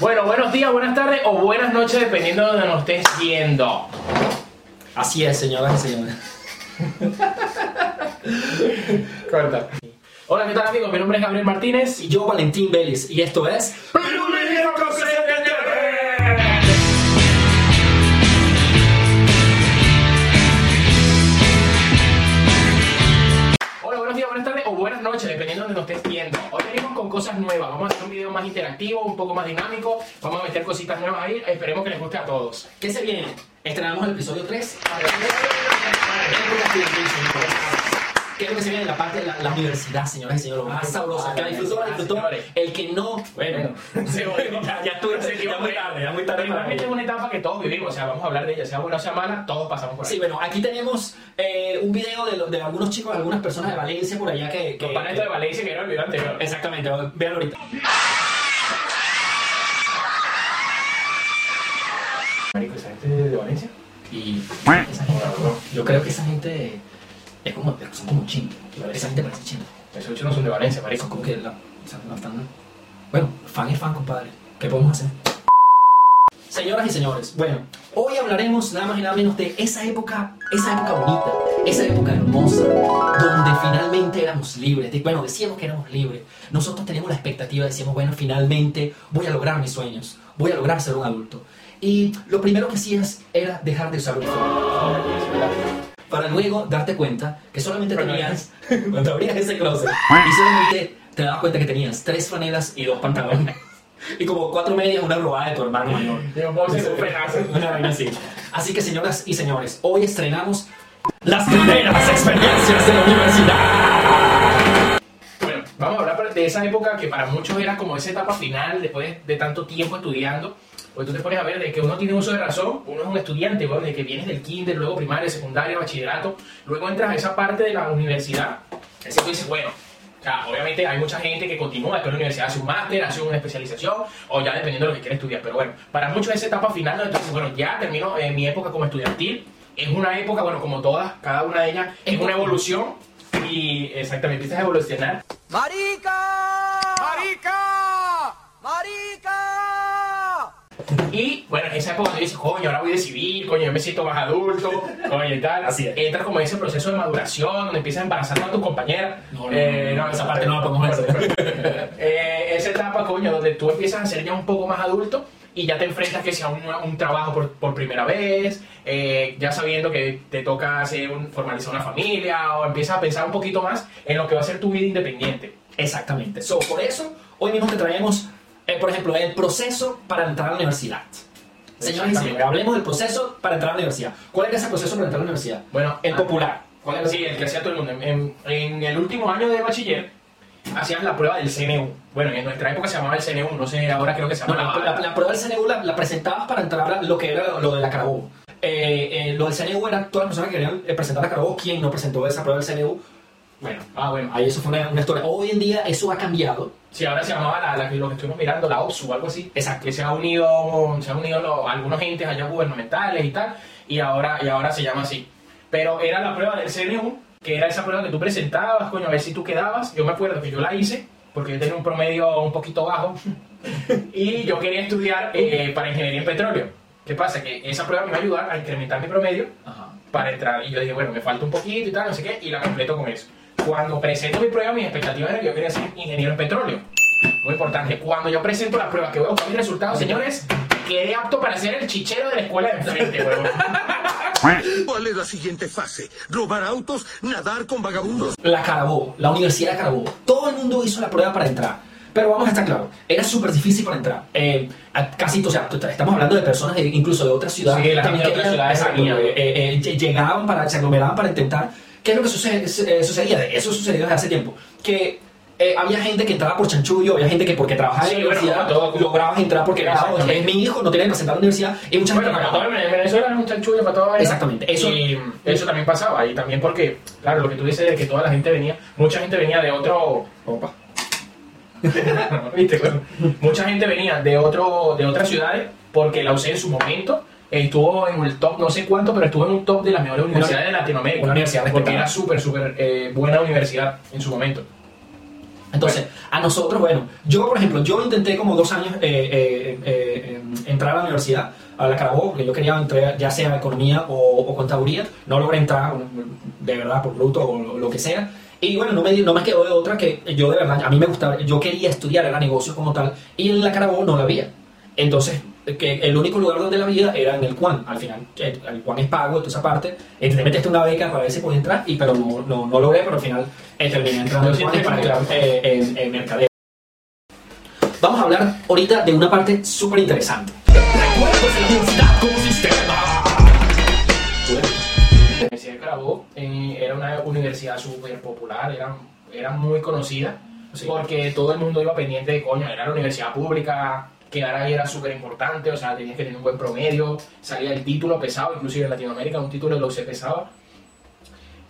Bueno, buenos días, buenas tardes o buenas noches, dependiendo de donde nos estés viendo. Así es, señoras y señores. Corta. Hola, ¿qué tal amigos? Mi nombre es Gabriel Martínez. Y yo, Valentín Vélez, y esto es... Hola, buenos días, buenas tardes o buenas noches, dependiendo de donde nos estés viendo. Hoy venimos con cosas nuevas. Vamos a hacer un video más interactivo, un poco más dinámico. Vamos a meter cositas nuevas ahí. Esperemos que les guste a todos. ¿Qué se viene? Estrenamos el episodio 3. ¿Qué es lo que se viene en la parte de la, la universidad, señoras y señores? Lo más sabroso. Que la disfrutó, la disfrutó. El que no, bueno, Se volvió. ya, ya estuve, ya muy tarde, ya muy tarde. Pero igualmente es una etapa que todos vivimos. O sea, vamos a hablar de ella. Sea buena o sea mala, todos pasamos por ahí. Sí, bueno, aquí tenemos eh, un video de, lo- de algunos chicos, algunas personas de Valencia por allá que... que Los paneles de Valencia que era el video anterior. Exactamente, véanlo ahorita. Marico, ¿esa gente de Valencia? Y esa gente, yo creo que esa gente es como, son como chinos. Esa gente parece chino. Esos ocho no son de Valencia, marico. Son como que la, o sea, no están. Bueno, fan es fan, compadre. ¿Qué podemos hacer? Señoras y señores, bueno, hoy hablaremos nada más y nada menos de esa época, esa época bonita, esa época hermosa, donde finalmente éramos libres. De- bueno, decíamos que éramos libres. Nosotros teníamos la expectativa, decíamos, bueno, finalmente voy a lograr mis sueños, voy a lograr ser un adulto. Y lo primero que hacías era dejar de usar uniforme para luego darte cuenta que solamente tenías, cuando abrías ese closet, y solamente te dabas cuenta que tenías tres franelas y dos pantalones. Y como cuatro medias, una robada de tu hermano mayor. Una vaina así. Así que, señoras y señores, hoy estrenamos las primeras experiencias de la universidad. De esa época que para muchos era como esa etapa final, después de tanto tiempo estudiando. Pues tú te pones a ver de que uno tiene uso de razón, uno es un estudiante, bueno, de que vienes del kinder, luego primaria, secundaria, bachillerato, luego entras a esa parte de la universidad. Así tú dices, bueno, o sea, obviamente hay mucha gente que continúa después de la universidad, hace un máster, hace una especialización, o ya dependiendo de lo que quiere estudiar. Pero bueno, para muchos esa etapa final, donde tú dices, bueno, ya termino eh, mi época como estudiantil, es una época, bueno, como todas, cada una de ellas, es una evolución y exactamente empiezas a evolucionar ¡Marica! ¡Marica! ¡Marica! Y bueno, en esa época tú dices, coño, ahora voy a decidir, coño, yo me siento más adulto, coño y tal. Así es. Entras como en ese proceso de maduración donde empiezas a embarazar a tu compañera. No, no, no, no, esa parte no la podemos hacer. Eh, esa etapa, coño, donde tú empiezas a ser ya un poco más adulto y ya te enfrentas que sea un, un trabajo por, por primera vez, eh, ya sabiendo que te toca hacer un- formalizar una familia o empiezas a pensar un poquito más en lo que va a ser tu vida independiente. Exactamente. So, por eso, hoy mismo te traemos, eh, por ejemplo, el proceso para entrar a la universidad. Señores y señores, hablemos del proceso para entrar a la universidad. ¿Cuál era ese proceso para entrar a la universidad? Bueno, El popular. ¿Cuál era? Sí, el que hacía todo el mundo. En, en el último año de bachiller hacían la prueba del CNU. Bueno, en nuestra época se llamaba el CNU, no sé, ahora creo que se No, llama la, la- la prueba del CNU la, la presentabas para entrar a lo que era lo de la Carabobo. Eh, eh, lo del CNU eran todas las personas que querían eh, presentar la Carabobo. ¿Quién no presentó esa prueba del CNU? Bueno, Ah, bueno. ahí eso fue una, una historia. Hoy en día eso ha cambiado. Sí, ahora se llamaba la, la que lo que estuvimos mirando, la OPSU o algo así. Exacto. Que se ha unido, se han unido los- algunos entes allá gubernamentales y tal, y ahora, y ahora se llama así. Pero era la prueba del CNU, que era esa prueba que tú presentabas, coño, a ver si tú quedabas. Yo me acuerdo que yo la hice, porque yo tenía un promedio un poquito bajo, y yo quería estudiar eh, para ingeniería en petróleo. ¿Qué pasa? Que esa prueba me iba a ayudar a incrementar mi promedio Ajá. para entrar. Y yo dije, bueno, me falta un poquito y tal, no sé qué, y la completo con eso. Cuando presento mi prueba, mis expectativas eran que yo quería ser ingeniero en petróleo. Muy importante. Cuando yo presento la prueba, que veo mis resultados, señores, quedé apto para ser el chichero de la escuela de enfrente, huevón. ¿Cuál es la siguiente fase? ¿Robar autos? ¿Nadar con vagabundos? La Carabobo, la Universidad de Carabobo. Todo el mundo hizo la prueba para entrar. Pero vamos a estar claros, era súper difícil para entrar. Eh, a- casi, o sea, estamos hablando de personas de- incluso de otras ciudades. Sí, la también de ciudades eh, eh, ll- llegaban para, se aglomeraban para intentar. ¿Qué es lo que sucede- eh, sucedía? Eso sucedió desde hace tiempo. Que eh, había gente que entraba por chanchullo, había gente que porque trabajaba Sí, en la bueno, universidad como todo, como- lograbas entrar porque era, mi hijo, no tiene que presentar a la universidad. Y mucha Bueno, gente para todo en Venezuela era un chanchullo para todo Exactamente, eso- y eso también pasaba. Y también porque, claro, lo que tú dices de que toda la gente venía, mucha gente venía de otro. Opa. ¿Viste? Bueno, mucha gente venía de otro de otras ciudades porque la UCE en su momento estuvo en el top, no sé cuánto, pero estuvo en un top de las mejores universidades de Latinoamérica. una universidad porque era súper, súper eh, buena universidad en su momento. Entonces, a nosotros, bueno, yo por ejemplo, yo intenté como dos años eh, eh, eh, entrar a la universidad, a la Carabobo, porque yo quería entrar ya sea economía o, contaduría, no logré entrar, de verdad, por bruto o lo, que sea. Y bueno, no me, no me quedó de otra que yo de verdad, a mí me gustaba, yo quería estudiar, era negocio como tal, y en la Carabobo no la había. Entonces, que el único lugar donde la había era en el Juan, al final. El, el Juan es pago, toda esa parte. Te metiste una beca para ver si podía entrar, y, pero no, no, no logré, pero al final eh, terminé entrando al Yo Juan para estudiar eh, en, en mercadeo. Vamos a hablar ahorita de una parte súper interesante. Recuerdos de la universidad como sistema. La Universidad de Carabobo eh, era una universidad súper popular, era, era muy conocida, Sí. porque todo el mundo iba pendiente de coño, era la universidad pública, quedar ahí era súper importante, o sea, tenías que tener un buen promedio, salía el título pesado, inclusive en Latinoamérica un título de lo se pesaba.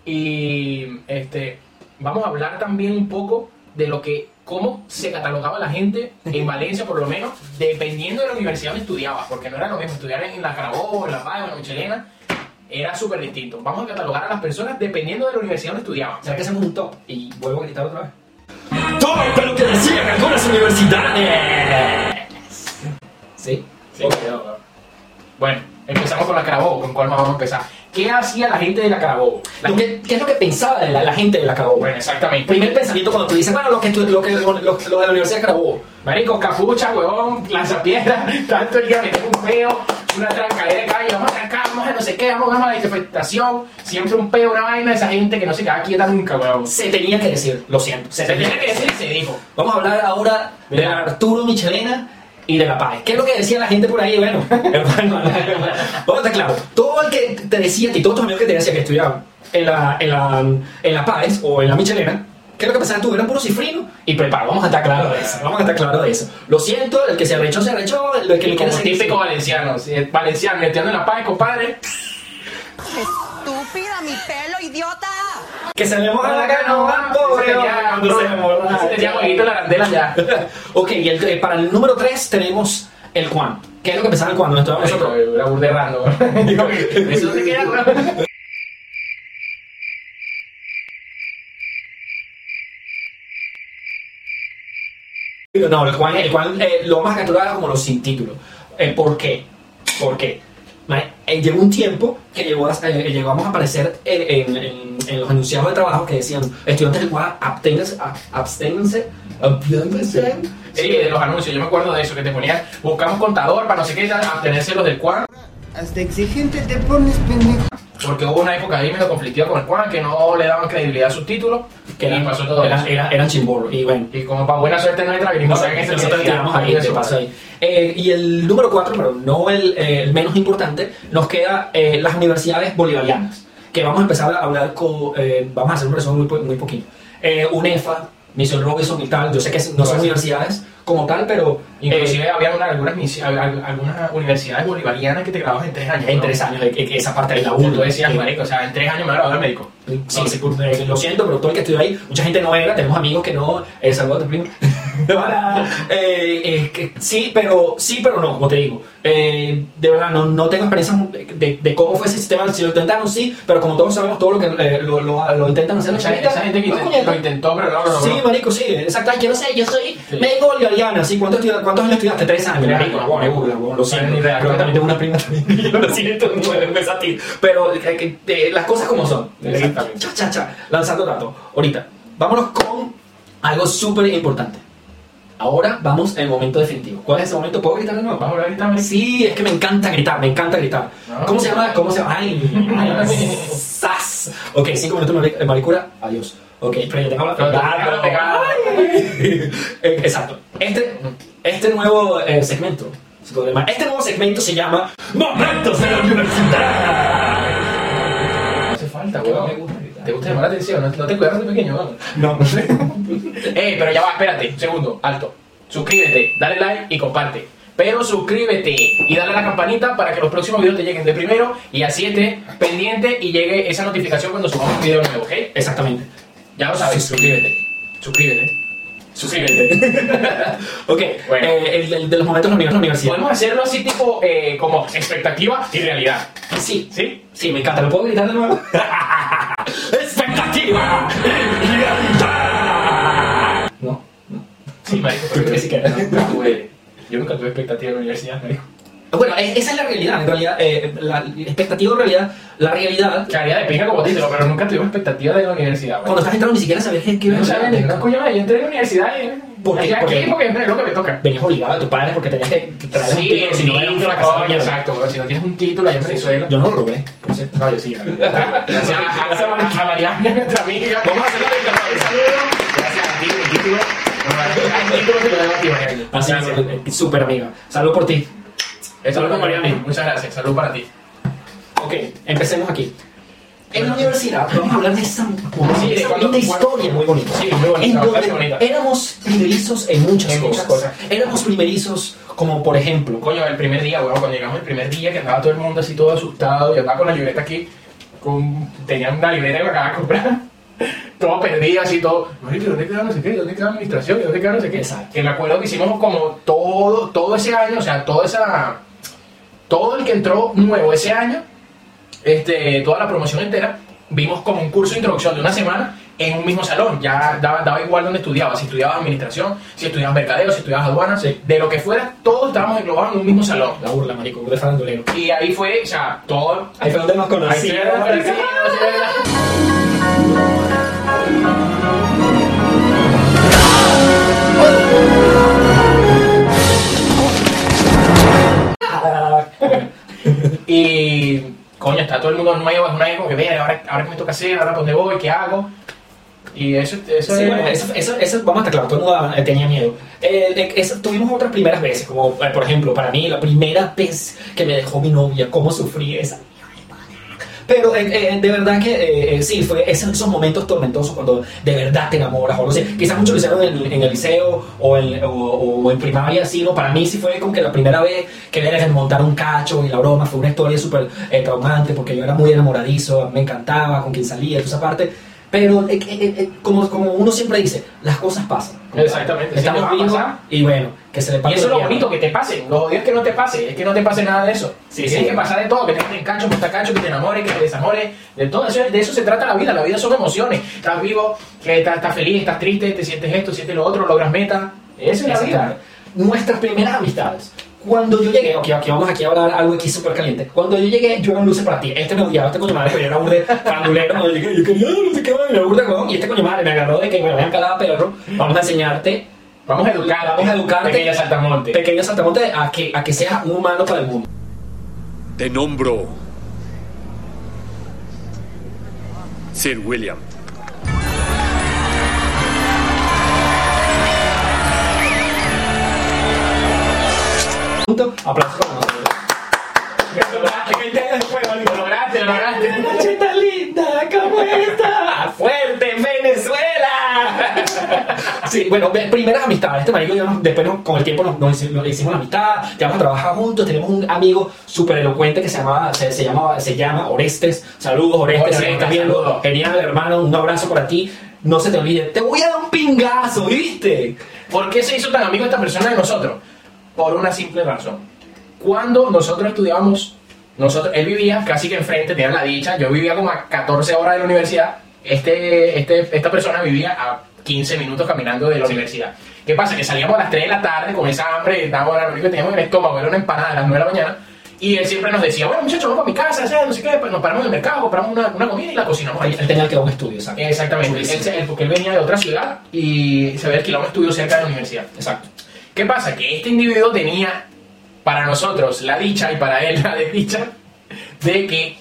Y este, vamos a hablar también un poco de lo que, cómo se catalogaba la gente en Valencia, por lo menos, dependiendo de la universidad donde estudiabas, porque no era lo mismo estudiar en la Carabobo, en la Paz, en la Michelena, era súper distinto. Vamos a catalogar a las personas dependiendo de la universidad donde estudiaban. ¿Sabes que hacemos un top? Y vuelvo a gritar otra vez. ¡Top de lo que decían algunas universidades! ¿Sí? Sí, Bueno, empezamos con la Carabobo, con cuál más vamos a empezar. ¿Qué hacía la gente de la Carabobo? La que- ¿Qué es lo que pensaba de la, la gente de la Carabobo? Bueno, exactamente. Primer pensamiento cuando tú dices, bueno, lo que, lo que lo, lo- de la Universidad de Carabobo. Marico, capucha, huevón, lanzapiedra, tanto el día meter un peo, una trancadera de calle, vamos a trancar, vamos a no sé qué, vamos a la manifestación, siempre un peo, una vaina de esa gente que no se queda quieta nunca, huevón. Se tenía que decir, lo siento. Se tenía que decir y se dijo. Vamos a hablar ahora de. Arturo Michelena y de la Paz. ¿Qué es lo que decía la gente por ahí? Bueno, hermano, vamos a estar claro. Todo el que te decía, y todos tus amigos que te decían que estudiaban en la, en la, en la Paz o en la Michelena, ¿qué es lo que pensabas tú? Eran puros cifrinos y preparo. Vamos a estar claros de eso. Vamos a estar claros de eso. Lo siento, el que se arrechó, se arrechó. El que le quiere seguir. típico valenciano, sí, valenciano, metiendo en la paz, compadre. Estúpida, mi pelo, idiota. Que se le moja la canoa, pobre cuando se ese tenía jueguito la arandela ya. ok, y el- eh, para el número 3 tenemos el Juan. ¿Qué es lo que pensaba el Juan? ¿Dónde estábamos nosotros? Era burde random. Digo, Eso no te queda, huevón. No, el Juan, el Juan eh, lo vamos a capturar como los sin título. Eh, ¿Por qué? ¿Por qué? Eh, llegó un tiempo que llegó a- eh, llegamos a aparecer eh, en, en- en los anunciados de trabajo que decían estudiantes del Juan, absténganse, ab- absténganse, absténganse. Sí, de los anuncios, yo me acuerdo de eso, que te ponían, buscamos contador para no sé qué, abstenerse los del Juan, Hasta exigente te pones pendejo. porque hubo una época ahí medio conflictiva con el Juan, que no le daban credibilidad a sus títulos, Que eran, pasó todo eran, eso. eran, eran. Y bueno, Y como para buena suerte no entra, vinimos a ver que Nosotros tiramos ahí, te pasa. ahí. Eh, y el número 4, pero no el, eh, el menos importante, nos queda eh, las universidades bolivarianas. Que vamos a empezar a hablar con. eh, vamos a hacer un resumen muy, muy poquito. Eh, UNEFA, Misión Robinson y tal. Yo sé que no son universidades como tal, pero. eh, Inclusive había una- algunas, algunas universidades bolivarianas que te grababas en tres años. en ¿no? tres años, eh, que esa parte de la Y U. tú decías, marico, o sea, en tres años me gradué de médico. Sí, sí, eh, lo siento, pero todo el que estudió ahí, mucha gente no era, tenemos amigos que no, eh, saludos a tu primo. Hola. Eh, eh, que sí, pero sí, pero no, como te digo. Eh, de verdad, no, no tengo experiencia de, de cómo fue ese sistema. Si lo intentaron, sí, pero como todos sabemos, todo lo que eh, lo, lo, lo intentan hacer los Esa, esa gente que no, lo intentó, pero no logró. Sí, marico, sí, exacto. Yo no sé, yo soy Sí. médico bolivariana, ¿sí? ¿Cuántos, ¿Cuántos años estudiaste? Tres años, marico. Bueno, es burla, lo siento. Que también tengo una prima también. Yo lo siento, no a ti. Pero eh, eh, las cosas como son. Exactamente. Cha, cha, cha. Lanzando datos. Ahorita, vámonos con algo súper importante. Ahora vamos al momento definitivo. ¿Cuál es ese momento? ¿Puedo gritar de nuevo? Vamos a marico. Sí, es que me encanta gritar, me encanta gritar. No. ¿Cómo se llama? ¿Cómo se llama? Ay, ay, sas. Ok, cinco minutos de mari- maricura, adiós. Ok, pero ya tengo la. Eh, Exacto. Este, este nuevo eh, segmento, este nuevo segmento se llama Momentos de la Universidad. No hace falta, weón. ¿Te gusta llamar la atención? ¿No, no te cuidas de pequeño, weón? No, Eh, pero ya va, espérate, un segundo, alto. Suscríbete, dale like y comparte. Pero suscríbete y dale a la campanita para que los próximos videos te lleguen de primero y así esté pendiente y llegue esa notificación cuando subamos un video nuevo, ¿ok? exactamente. Ya lo sabes, suscríbete. Suscríbete. Suscríbete. Ok, Bueno. eh, el, el de los momentos de la universidad. Podemos hacerlo así tipo eh, como expectativa y realidad. Sí, ¿Sí? Sí, me encanta. ¿Lo puedo gritar de nuevo? ¡Expectativa! ¡Realidad! ¿No? marico. Que sí que era. nunca tuve, yo nunca tuve expectativa de la universidad, marico. Bueno, esa es la realidad, en realidad, eh, la expectativa o realidad, la realidad, Que haría de pinga como título, pero nunca tuve expectativa de la universidad, cuando estás entrando ni siquiera sabías qué ibas No a hacer. no, coño, yo entré a la universidad y... ¿Por qué? Estoy Porque- aquí porque es lo que me toca. Venías obligado a tus padres porque tenías que traer un Sí, título, si no eras un título, fracasado. coño, exacto. Si no tienes un título allá en Venezuela... Yo no lo logré, por cierto. No, yo sí. Gracias a, a, a Mariana, nuestra amiga. Vamos a hacer la saludo. Gracias a ti, mi título. Que dan a ti, Mariana. Así Gracias. es, eh, súper amiga. Salud por ti. Salud con Mariana. Muchas gracias. Salud para ti. Ok, empecemos aquí. En la universidad vamos a hablar de esa, Sí, esa cuando- historia muy bonita. Sí, muy bonita, En donde bonita. éramos primerizos en muchas En cosas. muchas cosas. Éramos primerizos como por ejemplo, Coño, el primer día, weón, cuando llegamos el primer día, que andaba todo el mundo así todo asustado, yo andaba con la libreta aquí, con, tenía una libreta que me acababa de comprar, todo perdido, así todo, marico, ¿dónde queda no sé qué? ¿Dónde queda administración? ¿Dónde queda no sé qué? Exacto. Que me acuerdo que hicimos como todo, todo ese año, o sea, toda esa, todo el que entró nuevo ese año, este, toda la promoción entera, vimos como un curso de introducción de una semana en un mismo salón. Ya daba, daba igual donde estudiabas, si estudiabas administración, si estudiabas mercadeo, si estudiabas aduanas, de lo que fuera, todos estábamos englobados en un mismo salón. la burla, marico, de farandulero. Y ahí fue, o sea, todo. Ahí fue donde nos conocimos. Coño, está todo el mundo nuevo, es una época que vea, ahora, ahora qué me toca hacer, ahora dónde voy, qué hago. Y eso, eso Sí, es. bueno, eso, eso, eso, vamos a estar claro, todo el mundo eh, tenía miedo. Eh, eh, eso- tuvimos otras primeras veces, como eh, por ejemplo, para mí, la primera vez que me dejó mi novia, cómo sufrí esa. Pero eh, eh, de verdad que eh, eh, sí, fue esos, momentos tormentosos cuando de verdad te enamoras. O no sé, quizás muchos lo hicieron en, el liceo o en, primaria, sí, ¿no? Para mí sí fue como que la primera vez que que montar un cacho y la broma fue una historia súper traumante porque yo era muy enamoradizo, me encantaba con quien salía, toda esa parte. Pero eh, eh, eh, como, como uno siempre dice, las cosas pasan. Exactamente, Estamos vivos y bueno, que se le Y pase eso es lo bonito, que te pase. Lo jodido es que no te pase, es que no te pase nada de eso. Sí, Tienes sí. que pasar de todo, que te metan cacho, que cacho, que te enamore, que te desamore. De todo eso, de eso se trata la vida. La vida son emociones. Estás vivo, que estás, estás feliz, estás triste, te sientes esto, sientes lo otro, logras meta. Esa es la vida. Nuestras primeras amistades. Cuando yo llegué, ok, aquí vamos aquí a hablar algo aquí súper caliente. Cuando yo llegué, yo era un luce para ti. Este me odiaba, este coño madre, pero yo era un de farandulero. Cuando llegué, yo quería, no sé qué, madre, me burda con. Y este coño madre me agarró de que, bueno, vean cada perro, vamos a enseñarte, Vamos a educar, vamos a educarte. Pequeña saltamonte. Pequeño saltamonte, a que, a que seas un humano para el mundo. Te nombro Sir William. Punto. Aplausos. Lo lograste, lo lograste, lo lograste. Machita linda, ¿cómo está? ¡Fuerte, Venezuela! Sí, bueno, primeras amistades. Este marico y yo nos- después nos- con el tiempo nos, nos hici- nos hicimos la amistad, ya vamos a trabajar juntos. Tenemos un amigo súper elocuente que se, llamaba, se, se, llamaba, se llama Orestes. Saludos, Orestes. Si estás viendo. Genial, hermano. Un abrazo para ti. No se te olvide. Te voy a dar un pingazo, ¿viste? ¿Por qué se hizo tan amigo esta persona de nosotros? Por una simple razón. Cuando nosotros estudiábamos, nosotros, él vivía casi que enfrente, tenía la dicha, yo vivía como a 14 horas de la universidad, este, este, esta persona vivía a 15 minutos caminando de la universidad. ¿Qué pasa? Que salíamos a las 3 de la tarde con esa hambre, estábamos, lo único que teníamos en el estómago era una empanada a las 9 de la mañana, y él siempre nos decía, bueno muchachos, vamos para mi casa, ¿sabes? no sé qué, pues nos paramos en el mercado, compramos una, una comida y la cocinamos ahí. Él tenía que un estudio, exacto. Exactamente, él, él- porque él venía de otra ciudad y se había alquilado un estudio cerca de la universidad. Exacto. ¿Qué pasa? Que este individuo tenía para nosotros la dicha y para él la desdicha de que,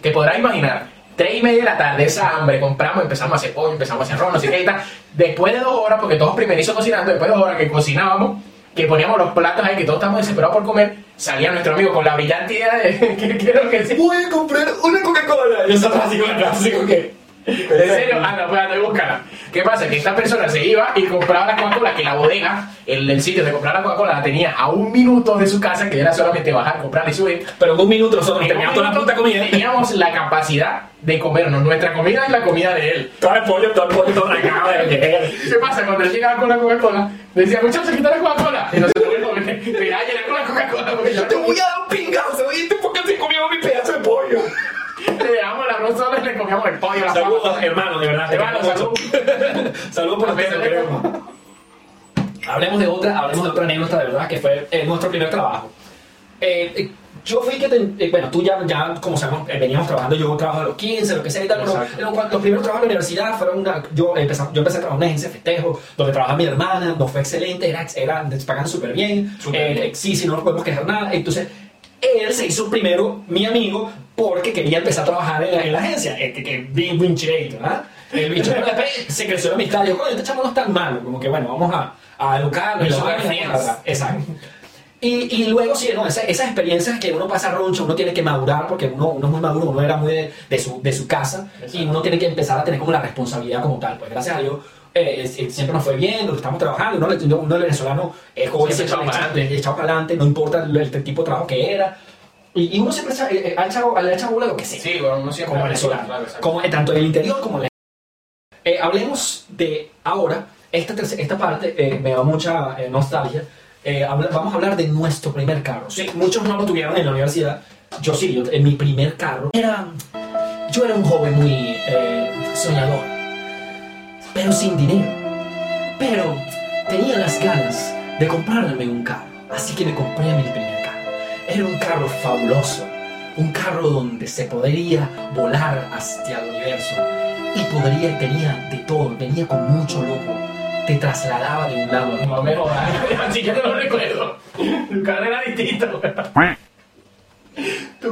te podrás imaginar, tres y media de la tarde, esa hambre, compramos, empezamos a hacer pollo, empezamos a hacer arroz, no sé qué y tal. Después de dos horas, porque todos primerizos cocinando, después de dos horas que cocinábamos, que poníamos los platos ahí, que todos estamos desesperados por comer, salía nuestro amigo con la brillante idea de que quiero que se... Voy a comprar una Coca-Cola. Y nosotros así así que... ¿En serio? Anda, pues anda y búscala. ¿Qué pasa? Que esta persona se iba y compraba la Coca-Cola, que la bodega, el, el sitio de comprar la Coca-Cola la tenía a un minuto de su casa, que era solamente bajar, comprar y subir. Pero en un minuto nosotros En teníamos toda la puta comida. Teníamos la capacidad de comernos nuestra comida y la comida de él. Todo el pollo, todo el pollo, todo la cama. ¿Qué pasa? Cuando él llegaba con la Coca-Cola, decía, muchachos, quita la Coca-Cola. Y nosotros, bueno, mira, llena con la Coca-Cola, Te voy a dar un pingazo, ¿viste? Porque se comió mi pedazo de pollo. le dejamos el arroz solo y le la Saludos, papa. hermano, de verdad. te Hermano, queremos salud. mucho. Saludos por ustedes, queremos. hablemos de otra, hablemos de otra anécdota de verdad que fue eh, nuestro primer trabajo. Eh, yo fui que, te- eh, bueno, tú ya, ya como sabemos, eh, veníamos trabajando, yo trabajo de los 15, lo que sea y tal, pero los primeros trabajos en la universidad fueron una, yo empecé, yo empecé a trabajar en una agencia de festejo, donde trabajaba mi hermana, nos fue excelente, era, era pagaban súper bien, eh, bien. sí, sí, no nos podemos quejar nada, entonces él se hizo primero mi amigo porque quería empezar a trabajar en la, en la agencia, eh, que, que bien wincherator, ¿ah? El bicho después se creció la amistad, yo, coño, este chamo no es tan malo, como que bueno, vamos a, a educarlo y vamos. Exacto. Y, y luego, sí, no, esa- esas experiencias que uno pasa roncho, uno tiene que madurar, porque uno, uno es muy maduro, uno era muy de, de su, de su casa, y uno tiene que empezar a tener como la responsabilidad como tal. Pues gracias a Dios, eh, eh, siempre nos fue bien, lo estamos trabajando, uno, uno, uno el venezolano es joven, Siempre echado le para adelante. le echado para adelante, no importa el, el tipo de trabajo que era. Y, y uno siempre echa- eh, eh, ha echado, le ha echado bola lo que sea Sí, bueno, uno siempre como venezolano, Claro, como, tanto en el interior como en el eh, hablemos de ahora, esta, esta parte eh, me da mucha eh, nostalgia. Eh, habla- vamos a hablar de nuestro primer carro. Sí, muchos no lo tuvieron en la universidad. Yo sí, yo, en mi primer carro. Era, yo era un joven muy eh, soñador, pero sin dinero. Pero tenía las ganas de comprarme un carro. Así que me compré mi primer carro. Era un carro fabuloso. Un carro donde se podría volar hacia el universo. Y podría, tenía de todo, venía con mucho lujo. Te trasladaba de un lado a otro. No me jodas, así que no lo recuerdo. Tu carro era distinto.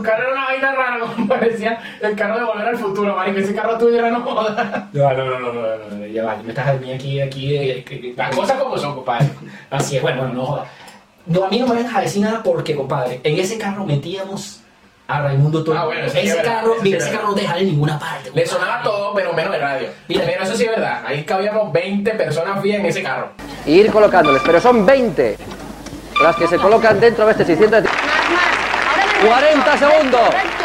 Carro era una vaina rara, como parecía el carro de Volver al Futuro, marico. Ese carro tuyo era no jodas. No, no, no, no, no, no, no, ya va, me estás a mí aquí, aquí, eh, eh, Las cosas como son, compadre. Así es, bueno, bueno, no jodas. No, a mí no me dejas decir nada porque, compadre, en ese carro metíamos a Raimundo todo. Ah, bueno, sí es ese verdad, carro, mira, es ese carro no te dejaba en ninguna parte. Le sonaba todo, pero menos de radio. Mira. Pero eso sí es verdad. Ahí cabíamos 20 personas fijas en ese carro. y ir colocándoles, pero son 20 las que se colocan dentro de este 600. Más, más. Ahora me 40 recto, segundos. Recto.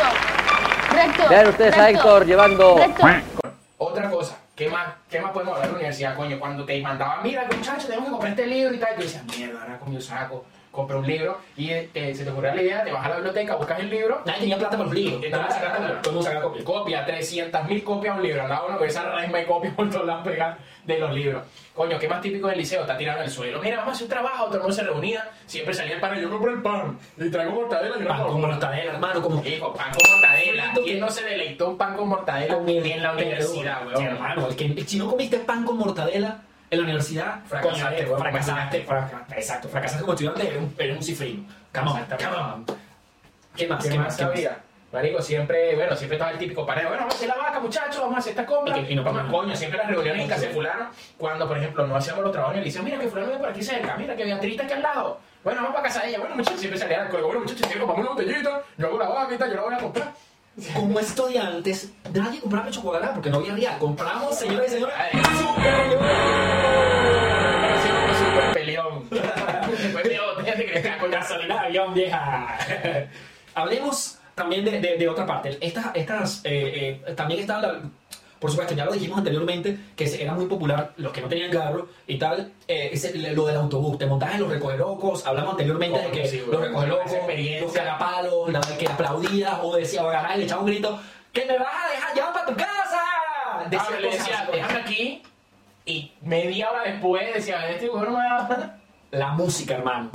Recto. Vean ustedes a Héctor llevando- Recto. Otra cosa, ¿qué más, ¿qué más podemos hablar de la universidad, coño? Cuando te mandaban, mira, muchacho, tenemos que comprar este libro y tal, y tú decías, mierda, ahora con mi saco, compré un libro, y eh, se te ocurrió la idea, te vas a la biblioteca, buscas el libro, Nadie tenía plata para Todo sacaba copias. copia, 300 mil copias de un libro, andaba uno con esa de copias por todos lados pegadas de los libros. Coño, ¿qué más típico del liceo? Está tirado en el suelo. Mira, vamos a hacer un trabajo, todo el mundo se reunía, siempre salía el pan, yo compré el pan, y traigo mortadela, y Pan no con mortadela, hermano, como... Hijo, pan con mortadela. ¿Quién no se deleitó un pan con mortadela el- en la universidad, weón? hermano, si no comiste pan con mortadela en la universidad, Fracasaste, coño, fracasaste, fracasaste, exacto, fracasaste como estudiante, eres un, eres un cifrino. Come on, come on. ¿Qué más? ¿Qué más había? Marico, siempre, bueno, siempre estaba el típico paneo, bueno, vamos a hacer la vaca, muchachos, vamos a hacer esta compra. Y que- y no Vamos, coño, siempre las reuniones en casa de fulano, cuando, por ejemplo, no hacíamos los trabajos en el liceo, mira que fulano vive por aquí cerca, mira que Beatriz está aquí al lado. Bueno, vamos para casa de ella. Bueno, muchachos, siempre salía al código. Bueno, muchachos, si compramos una botellita, yo hago la vaca y yo la voy a comprar. Como estudiantes, nadie compraba chocolate porque no había. Compramos, señores y señores, Parecía como súper peleón. Después de botella te crees que con gasolina avión vieja. Hablemos también de, de- de otra parte. Estas, estas eh, eh, también están, la- por supuesto, ya lo dijimos anteriormente, que era muy popular los que no tenían carro y tal, eh, ese- lo del autobús. Te montabas en los recogelocos, hablamos anteriormente de que Sí, los recogelocos, los cagapalos, la que aplaudías o decía, o y le echaba un grito, ¡que me vas a dejar llevar para tu casa! Ah, Decía le cosas decía, déjame aquí. Y media hora después decía, este dibujo no me va La música, hermano.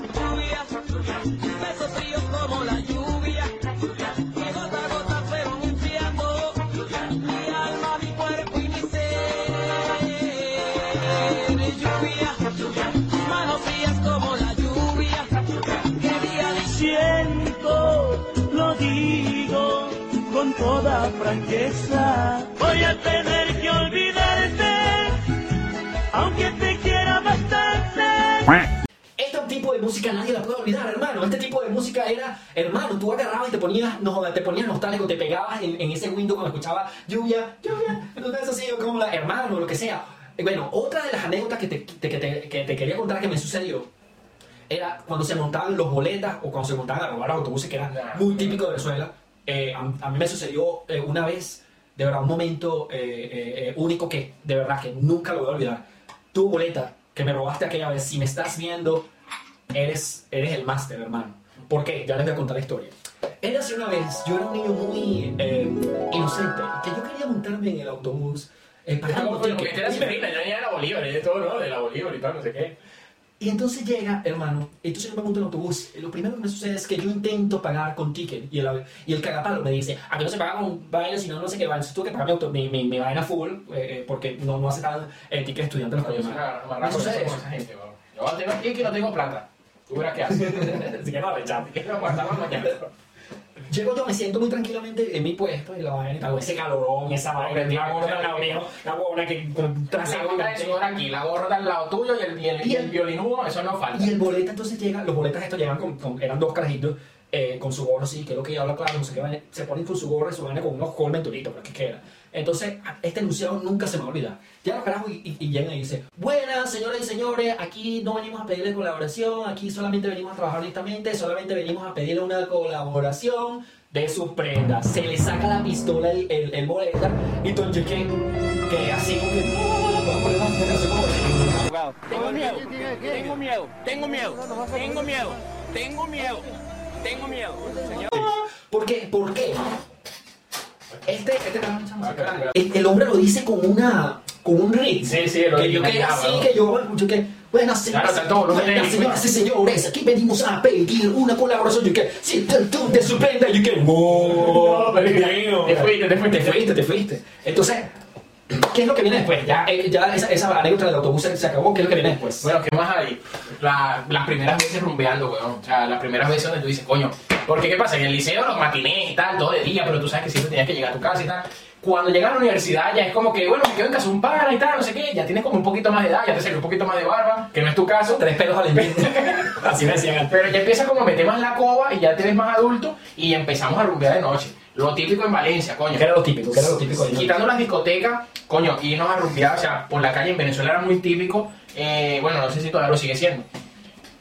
Franqueza. Voy a tener que olvidarte, aunque te quiera bastante. Este tipo de música nadie la puede olvidar, hermano. Este tipo de música era, hermano, tú agarrabas y te ponías, no, te ponías nostálgico, te pegabas en, en ese window cuando escuchabas lluvia, lluvia, entonces así, o como la hermano, lo que sea. Bueno, otra de las anécdotas que te, que te- que te quería contar que me sucedió era cuando se montaban los boletas o cuando se montaban a robar autobuses, que era muy típico de Venezuela. Eh, a, a mí me sucedió eh, una vez, de verdad, un momento eh, eh, eh, único que, de verdad, que nunca lo voy a olvidar. Tu boleta que me robaste aquella vez, si me estás viendo, eres, eres el máster, hermano. ¿Por qué? Ya les voy a contar la historia. Era hace una vez, yo era un niño muy eh, inocente, que yo quería montarme en el autobús eh, pagando ¿Cómo fue? Porque ticket. este era yo la Bolívar y de todo, ¿no? De la Bolívar y tal, no sé qué. Y entonces llega, hermano, entonces yo me monto en autobús. Lo primero que me sucede es que yo intento pagar con ticket. Y el, y el cagapalo me dice, aquí no se paga con vaina, sino no sé qué vaina. Entonces tuve que pagar mi, auto- mi, mi, mi vaina full, eh, eh, porque no, no aceptaban el ticket estudiante una Me amarra con sucede eso. esa gente, weón. Yo tengo aquí que no tengo plata. Tú verás qué haces. Así que no, rechate. Que lo guardamos mañana. Llego yo, me siento muy tranquilamente en mi puesto y la vaina y tal, ese calorón, esa vaina, la gorda al lado mío, la gorda que con La gota de sudor aquí, la gorra al lado tuyo y el, y el, y el violinudo, eso no falta. Y el boleta entonces llega, los boletas estos llegan con, con- eran dos carajitos eh, con su gorro así, que es lo que habla claro, no sé qué se ponen con su gorro y su vaina con unos colmen turitos, pero que queda. Entonces, este enunciado nunca se me va a olvidar. Llegan los carajos y, y, y dicen, buenas señoras y señores, aquí no venimos a pedirle colaboración, aquí solamente venimos a trabajar honestamente, solamente venimos a pedirle una colaboración de sus prendas. Se le saca la pistola el, el, boleta y entonces que, que así como Tengo miedo, tengo miedo, tengo miedo, tengo miedo, tengo miedo, tengo miedo. ¿Por qué? ¿Por qué? Este, este el, el hombre lo dice con una con un ritmo. Sí, sí, lo que yo que así ¿no? que yo, yo que buenas señoras, buenas señoras y señores, aquí venimos a pedir una colaboración. Yo que si tú te sorprende, yo que te fuiste. te fuiste, te fuiste. Entonces, ¿qué es lo que viene después? Ya, eh, ya esa, esa anécdota del autobús se, se acabó. ¿Qué es lo que viene después? Bueno, ¿qué más hay? La- las primeras veces rumbeando, weón. O sea, las primeras veces donde tú dices, coño. Porque, ¿qué pasa? En el liceo los matinés y tal, todo de día, pero tú sabes que siempre tenías que llegar a tu casa y tal. Cuando llegas a la universidad ya es como que, bueno, me quedo en casa un pana y tal, no sé qué. Ya tienes como un poquito más de edad, ya te salió un poquito más de barba, que no es tu caso. Tres pelos al invierno. Así me decían antes. Pero ya empieza como a meter más la coba y ya te ves más adulto y empezamos a rumbear de noche. Lo típico en Valencia, coño. ¿Qué era lo típico? ¿Qué era lo típico? Quitando las discotecas, coño, irnos a rumbear, o sea, por la calle en Venezuela era muy típico, eh, bueno, no sé si todavía lo sigue siendo,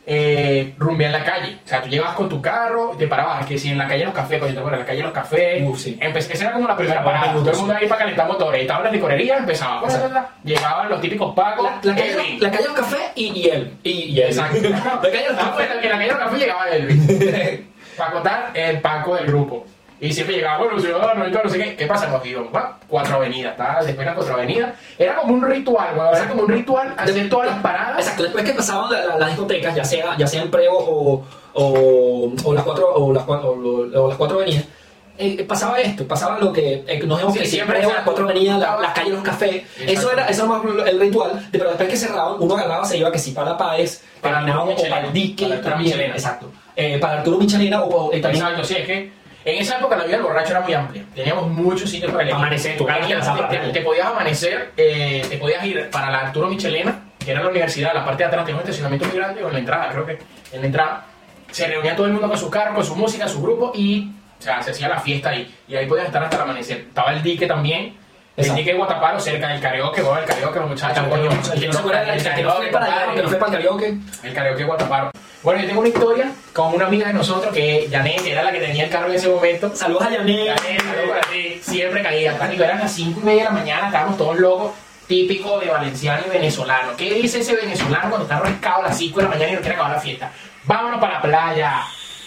eh, rumbear en la calle. O sea, tú llegabas con tu carro, te parabas, que si en la calle los cafés, coño, te acuerdas, la calle los cafés, Uf, sí. Empe- esa era como la primera parada, todo el mundo ahí para calentar motores, estaban las licorerías, empezaba, Exacto. llegaban los típicos pacos, La, la, calle, Elvin. la calle los cafés y, y él. Y, y él. Exacto. la calle los Ah, pues, cafés. en la calle los cafés llegaba Elvin. Para contar el Paco del grupo. Y siempre llegaba, bueno, ciudadano y todo, no sé qué. ¿Qué pasa? Nos íbamos, va, cuatro avenidas, tal, después las cuatro avenidas. Era como un ritual, weón, era como un ritual hacer todas las paradas. Exacto, después que pasaban la- la- las discotecas, ya sea, ya sea en Prego o, o, o las cuatro o las, o las cuatro avenidas, eh, pasaba esto, pasaba lo que eh, nos hemos Sí, que siempre las cuatro avenidas, la- las calles, los cafés, eso era, eso era más el ritual, pero después que cerraban, uno agarraba, se iba que si para la Páez, Para Arturo o para el Michelena, dique para Arturo también, Michelena. exacto, eh, para Arturo Michelena o, o, eh, también Exacto, sí, es que en esa época la vida del borracho era muy amplia. Teníamos muchos sitios para elegir. Amanecer por la te, te podías amanecer, eh, te podías ir para la Arturo Michelena, que era la universidad, la parte de atrás tenía un estacionamiento muy grande, o en la entrada, creo que en la entrada. Se reunía todo el mundo con su carro, con su música, su grupo, y o sea, se hacía la fiesta ahí. Y ahí podías estar hasta el amanecer. Estaba el dique también. El Exacto. dique de Guataparo, cerca del karaoke, bueno, el karaoke, los muchachos. El que no se acuerda, el que no el que no fue para el karaoke, el karaoke Guataparo. Bueno, yo tengo una historia con una amiga de nosotros que Janet, era la que tenía el carro en ese momento. saludos a Yané, Janet, saludos para ti. Siempre caía. Pánico, eran las 5 y media de la mañana, estábamos todos locos. Típico de valenciano y venezolano. ¿Qué dice ese venezolano cuando está rascado a las 5 de la mañana y no quiere acabar la fiesta? Vámonos para la playa.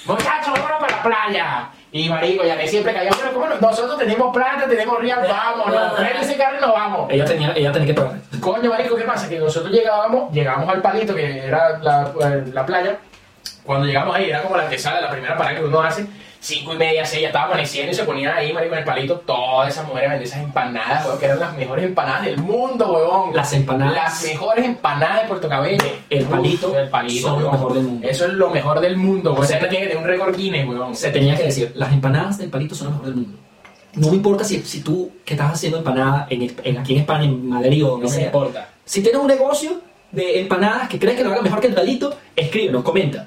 Muchachos, vámonos para la playa. Y marico, Janet siempre caía. Pero como no- nosotros tenemos plata, tenemos real, vámonos. Prende ese carro y nos vamos. ella tenía, ella tenía que pagar. Coño, marico, ¿qué pasa? Que nosotros llegábamos, llegamos al palito, que era la, la playa. Cuando llegamos ahí, era como la antesala, la primera parada que uno hace. Cinco y media, seis, ya estaba amaneciendo y se ponían ahí, marico, en el palito. Todas esas mujeres vendían esas empanadas, weón, que eran las mejores empanadas del mundo, weón. Las empanadas. Las mejores empanadas de Puerto Cabello. El palito Uf, el palito, son lo weón. mejor del mundo. Eso es lo mejor del mundo, weón. Tiene que tener un récord Guinness, weón. Se tenía que decir, las empanadas del palito son las mejores del mundo. No me importa si, si tú que estás haciendo empanada en, en- aquí en España, en Madrid o donde No me sea. importa. Si tienes un negocio de empanadas que crees que lo haga mejor que el palito, escríbenos, comenta.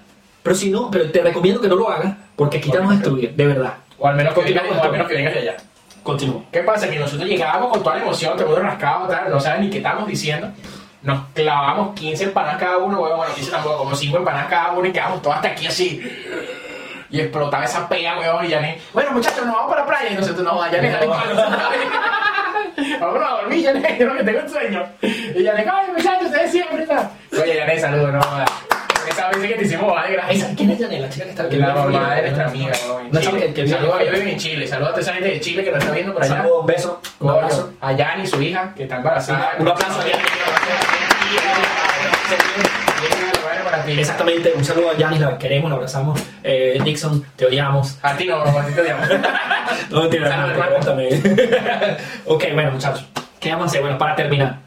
Pero si no, pero te recomiendo que no lo hagas porque aquí te vamos a destruir, de verdad. O al menos que vengas, o al menos que vengas de allá. Continúo. ¿Qué pasa? Que nosotros llegábamos con toda la emoción, el mundo rascado, tal, no saben ni qué estamos diciendo. Nos clavamos 15 empanadas cada uno, bueno, 15 tampoco, como 5 empanadas cada uno y quedamos todos hasta aquí así. Y explotaba esa pega, weón, y Janet, bueno muchachos, nos vamos para la playa. Y nosotros, no, Janet, dale, Vámonos a dormir, Janet, yo que tengo un sueño. Y Janet, ay muchachos, ustedes siempre. Oye, Janet, saludos, no. Esa vez que te hicimos vale, gracias. Esa- ¿Quién es Janela, la chica que está Que la mamá de nuestra amiga, No que- que vive- Saludos viven en Chile. Saludos a toda esa gente de Chile que nos está viendo por allá. Saludos, un beso, un Coño, abrazo. a Yanni, su hija, que está embarazada. Un aplauso a Yanni. Exactamente, un saludo a Yanis, la queremos, la abrazamos. Eh, Dixon, te odiamos. A ti no, a ti te odiamos. No, mentira, no, también. ok, bueno, muchachos, ¿qué vamos a hacer? Bueno, para terminar,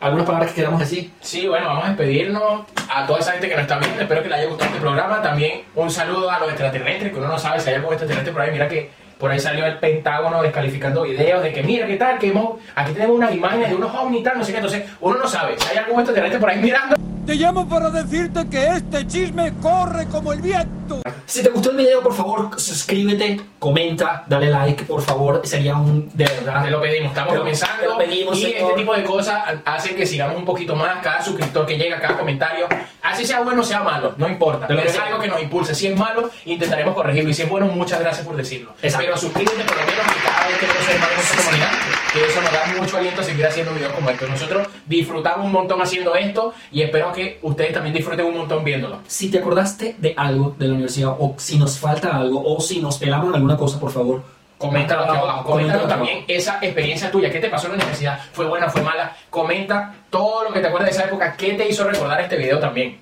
¿algunas palabras que queramos decir? Sí, bueno, vamos a despedirnos a toda esa gente que nos está viendo. Espero que le haya gustado este programa. También un saludo a los extraterrestres, que uno no sabe si hay algún extraterrestre por ahí. Mira que por ahí salió el Pentágono descalificando videos de que, mira, ¿qué tal? Que hemos- aquí tenemos unas imágenes de unos ovnis tal, no sé qué. Entonces, uno no sabe si hay algún extraterrestre por ahí mirando. Te llamo para decirte que este chisme corre como el viento. Si te gustó el video, por favor, suscríbete, comenta, dale like, por favor, sería un, de verdad. Te lo pedimos, estamos Te comenzando. te lo pedimos, y señor. este tipo de cosas hacen que sigamos un poquito más. Cada suscriptor que llega, cada comentario, así sea bueno o sea malo, no importa. Pero es algo que nos impulsa. Si es malo, intentaremos corregirlo. Y si es bueno, muchas gracias por decirlo. Exacto. Pero suscríbete por lo menos que cada vez que nos más en esta comunidad, que eso nos da mucho aliento a seguir haciendo videos como estos. Nosotros disfrutamos un montón haciendo esto y espero que ustedes también disfruten un montón viéndolo. Si te acordaste de algo de la universidad, o si nos falta algo, o si nos pelamos en alguna cosa, por favor, Coméntalo aquí abajo, coméntalo también esa experiencia tuya, qué te pasó en la universidad, fue buena, fue mala, comenta todo lo que te acuerdas de esa época, qué te hizo recordar este video también.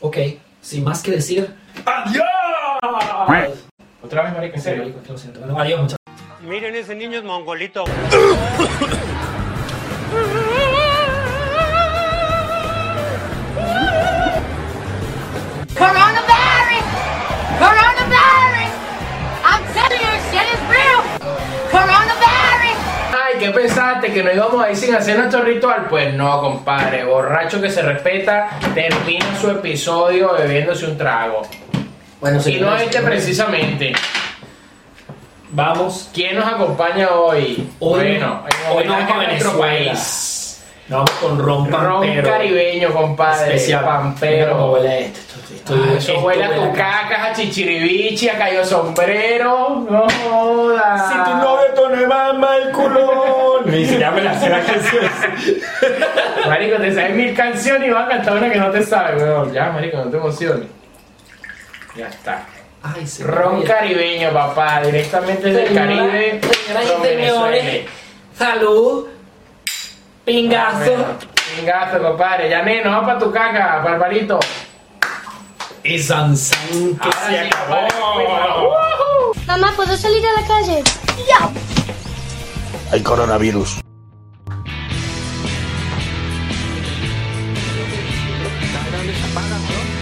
Ok, sin más que decir, ¡adiós! Otra vez, marico, en serio. Marico, lo siento. Bueno, adiós, muchachos. Miren ese niño es mongolito. ¿qué pensaste? ¿Que no íbamos a ir sin hacer nuestro ritual? Pues no, compadre. Borracho que se respeta termina su episodio bebiéndose un trago. Bueno, Y no este precisamente. Vamos. ¿Quién nos acompaña hoy? Hoy- bueno, hoy en vamos a Venezuela. país. Vamos con ron Ron pampero. caribeño, compadre. Especial. Mira Pampero. cómo huele esto. Esto- esto- Ah, esto eso huele a huele tu a ca- caca, a chichiribichi, a cayo sombrero. No jodas. Si tu novio te no mama el culón. Me dice, ya me la sé la canción. Marico, te sabes mil canciones y vas a cantar una que no te sabes, weón. Ya, marico, no te emociones. Ya está. Ay, se Ron caribeño, papá. Directamente desde el Caribe. Señoras Ron y señores, Venezuela. salud. Pingazo. Pingazo, compadre. Ya, neno, vamos para tu caca, para el palito. Y Sansan que Ahora se sí, acabó. Mamá, ¿puedo salir a la calle? Hay coronavirus. Está grande esa paga, ¿no?